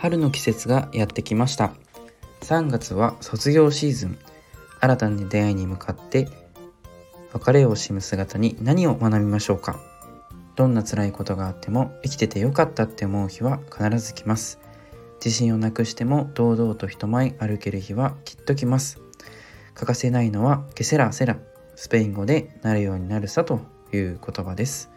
春の季節がやってきました。3月は卒業シーズン。新たな出会いに向かって別れを惜しむ姿に何を学びましょうか。どんな辛いことがあっても生きててよかったって思う日は必ず来ます。自信をなくしても堂々と人前歩ける日はきっと来ます。欠かせないのはケセラセラ。スペイン語でなるようになるさという言葉です。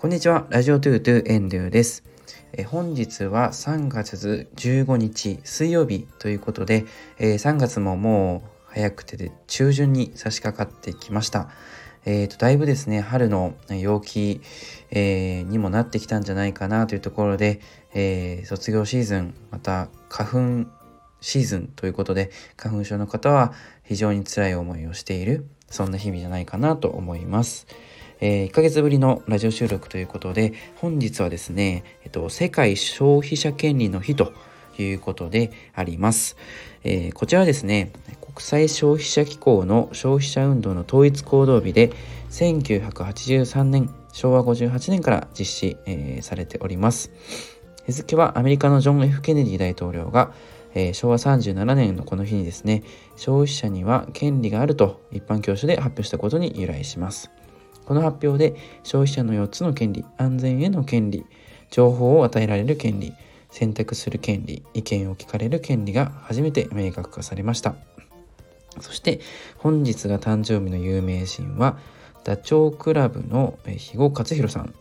こんにちは。ラジオトゥートゥエンドゥです。え本日は3月15日水曜日ということで、え、3月ももう早くてで中旬に差し掛かってきました。えーと、だいぶですね春の陽気、えー、にもなってきたんじゃないかなというところで、えー、卒業シーズンまた花粉シーズンということで花粉症の方は非常に辛い思いをしているそんな日々じゃないかなと思います。えー、1ヶ月ぶりのラジオ収録ということで本日はですね、えっと、世界消費者権利の日ということであります。えー、こちらはですね国際消費者機構の消費者運動の統一行動日で1983年昭和58年から実施、えー、されております日付はアメリカのジョン・ F・ ケネディ大統領が、えー、昭和37年のこの日にですね消費者には権利があると一般教書で発表したことに由来しますこの発表で消費者の4つの権利安全への権利情報を与えられる権利選択する権利意見を聞かれる権利が初めて明確化されました。そして本日が誕生日の有名人はダチョウ倶楽部の肥後克弘さん、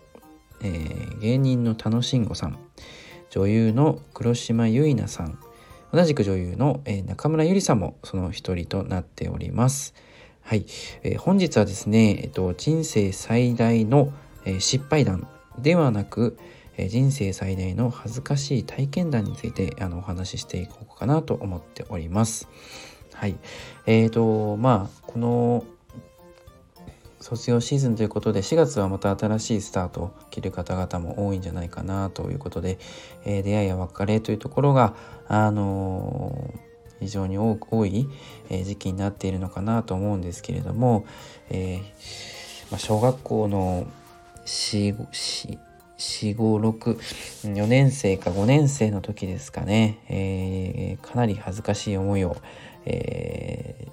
えー、芸人の楽しんごさん。女優の黒島結菜さん。同じく女優の、中村ゆりさんもその一人となっております。はい、えー、本日はですね、えっと、人生最大の、えー、失敗談ではなく、えー、人生最大の恥ずかしい体験談についてあのお話ししていこうかなと思っております。はい。えーと、まあ、この卒業シーズンということで4月はまた新しいスタートを切る方々も多いんじゃないかなということで、えー、出会いや別れというところが、あの、非常に多い、時期になっているのかなと思うんですけれども、えー、まあ、小学校の4564年生か5年生の時ですかね、えー、かなり恥ずかしい思いを、え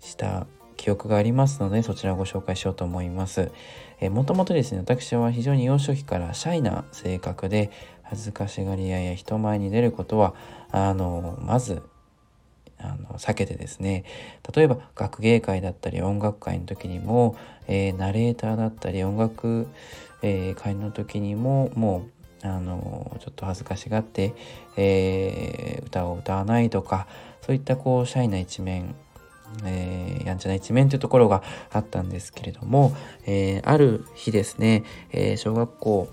ー、した記憶がありますのでそちらをご紹介しようと思います。えー、もともとですね私は非常に幼少期からシャイな性格で恥ずかしがり屋や人前に出ることはあのまずあの避けてですね例えば学芸会だったり音楽会の時にも、えー、ナレーターだったり音楽えー、会の時にももうあのちょっと恥ずかしがって、えー、歌を歌わないとかそういったこうシャイな一面えー、やんちゃな一面というところがあったんですけれども、えー、ある日ですね、えー、小学校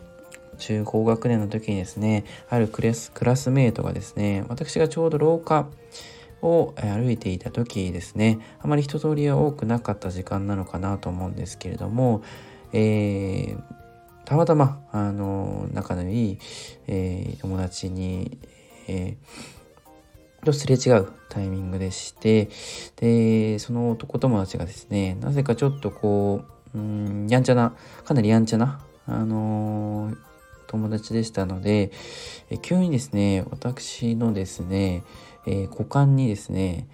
中高学年の時にですねあるクラスメートがですね私がちょうど廊下を歩いていた時ですね。あまり人通りは多くなかった時間なのかなと思うんですけれども、えー、たまたま、あの、仲のいい、えー、友達に、えー、とすれ違うタイミングでして、で、その男友達がですね、なぜかちょっとこう、うん、やんちゃな、かなりやんちゃな、あの、友達でしたので、え急にですね、私のですね、え、股間にですね、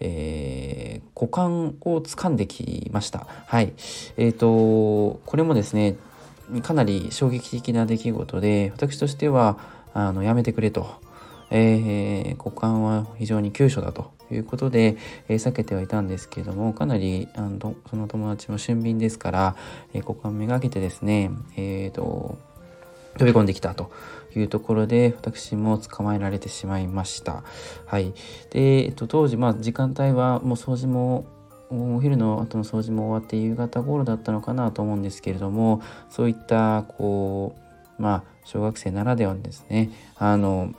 えー、股間を掴んできました。はい。えっ、ー、と、これもですね、かなり衝撃的な出来事で私としてはあのやめてくれと、えー、股間は非常に急所だということで、えー、避けてはいたんですけれどもかなりあのその友達も俊敏ですから、えー、股間めがけてですね、えーと、飛び込んできたというところで私も捕まえられてしまいました。はい、で、えっと、当時、まあ、時間帯はもう掃除もお昼の後の掃除も終わって夕方頃だったのかなと思うんですけれどもそういったこうまあ小学生ならではのですねあの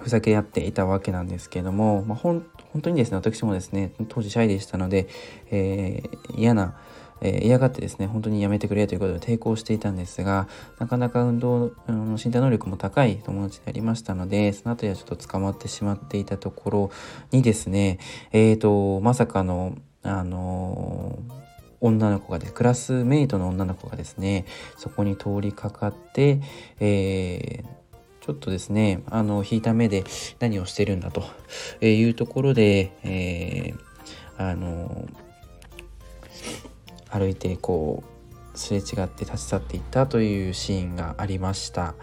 ふざけ合っていたわけなんですけれども、まあ、本当にですね私もですね当時シャイでしたので、えー、嫌なえ、嫌がってですね本当にやめてくれということで抵抗していたんですがなかなか運動の身体能力も高い友達でありましたのでその後にはちょっと捕まってしまっていたところにですねえーと、まさかのあの女の子がでクラスメイトの女の子がですねそこに通りかかって、えー、ちょっとですねあの引いた目で何をしてるんだというところで、えー、あの歩いてこうすれ違って立ち去っていったというシーンがありました。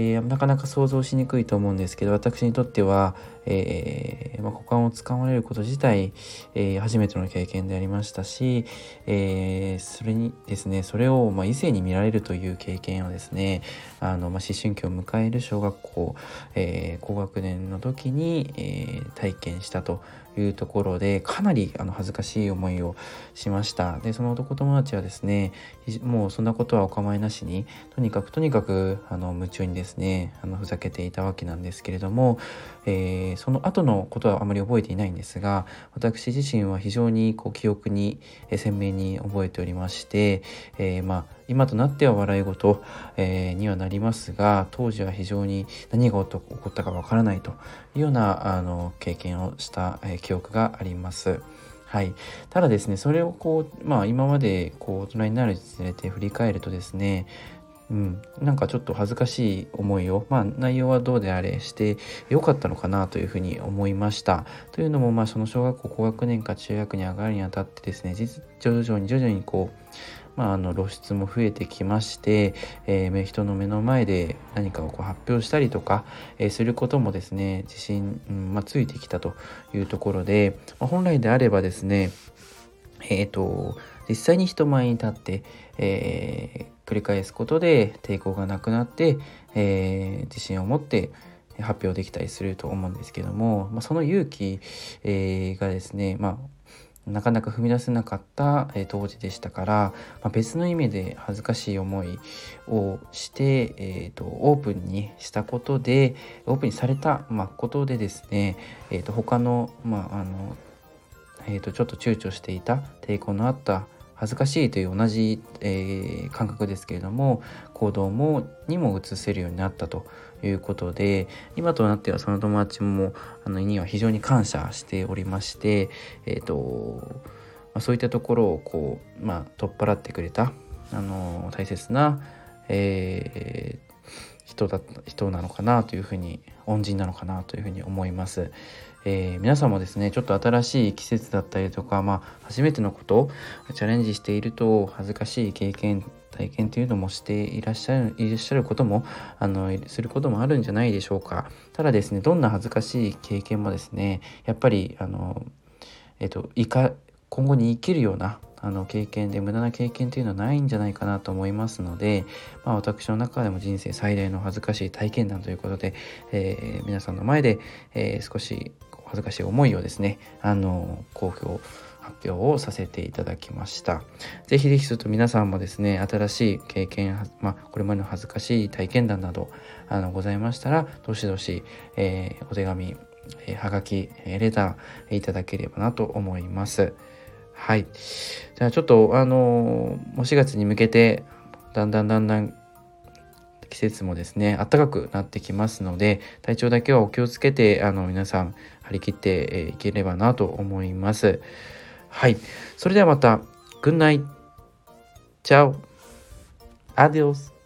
えー、なかなか想像しにくいと思うんですけど私にとっては、えー、まあ、股間をつかまれること自体、えー、初めての経験でありましたし、えそれにですねそれを、まあ、異性に見られるという経験をですねあの、まあ、思春期を迎える小学校、え高学年の時に、え体験したというところでかなりあの恥ずかしい思いをしました。でその男友達はですねもうそんなことはお構いなしにとにかくとにかくあの夢中にですねですねあのふざけていたわけなんですけれども、えー、その後のことはあまり覚えていないんですが私自身は非常にこう記憶に鮮明に覚えておりまして、えー、まあ今となっては笑い事、えー、にはなりますが当時は非常に何が起こったかわからないというようなあの経験をした、えー、記憶があります。はい、ただですねそれをこう、まあ、今までこう大人になるにつれて振り返るとですねうん、なんかちょっと恥ずかしい思いを、まあ、内容はどうであれしてよかったのかなというふうに思いました。というのも、まあ、その小学校高学年か中学に上がるにあたってですね徐々に徐々にこうまあ、あの露出も増えてきまして、えー、人の目の前で何かをこう発表したりとか、えー、することもですね自信、うんまあ、ついてきたというところで、まあ、本来であればですねえーと、実際に人前に立って、えー、繰り返すことで抵抗がなくなって、えー、自信を持って発表できたりすると思うんですけども、まあ、その勇気、えー、がですね、まあ、なかなか踏み出せなかった、えー、当時でしたから、まあ、別の意味で恥ずかしい思いをして、えーと、オープンにしたことでオープンにされた、まあ、ことでですね、えーと、他の,、まああのえーと、ちょっと躊躇していた抵抗のあった恥ずかしいという同じ、えー、感覚ですけれども行動もにも移せるようになったということで今となってはその友達もあのには非常に感謝しておりまして、えーとまあ、そういったところをこう、まあ、取っ払ってくれたあの大切な、えー、人だ人なのかなというふうに恩人なのかなというふうに思います。えー、皆さんもですねちょっと新しい季節だったりとか、まあ、初めてのことをチャレンジしていると恥ずかしい経験体験というのもしていらっしゃるいらっしゃることもあのすることもあるんじゃないでしょうかただですねどんな恥ずかしい経験もですねやっぱりあの、えっと、いか今後に生きるようなあの経験で無駄な経験というのはないんじゃないかなと思いますので、まあ、私の中でも人生最大の恥ずかしい体験談ということで、えー、皆さんの前で、えー、少し恥ずかしい思いをですねあの公表発表をさせていただきました。ぜひぜひすると皆さんもですね新しい経験、まあ、これまでの恥ずかしい体験談などあのございましたらどしどし、えー、お手紙、えー、はがき、レターいただければなと思います。はい。じゃあちょっとあのもう4月に向けてだんだんだんだん季節もですね暖かくなってきますので体調だけはお気をつけてあの皆さん張り切っていければなと思います。はい。それではまた。Good night. Ciao. Adios.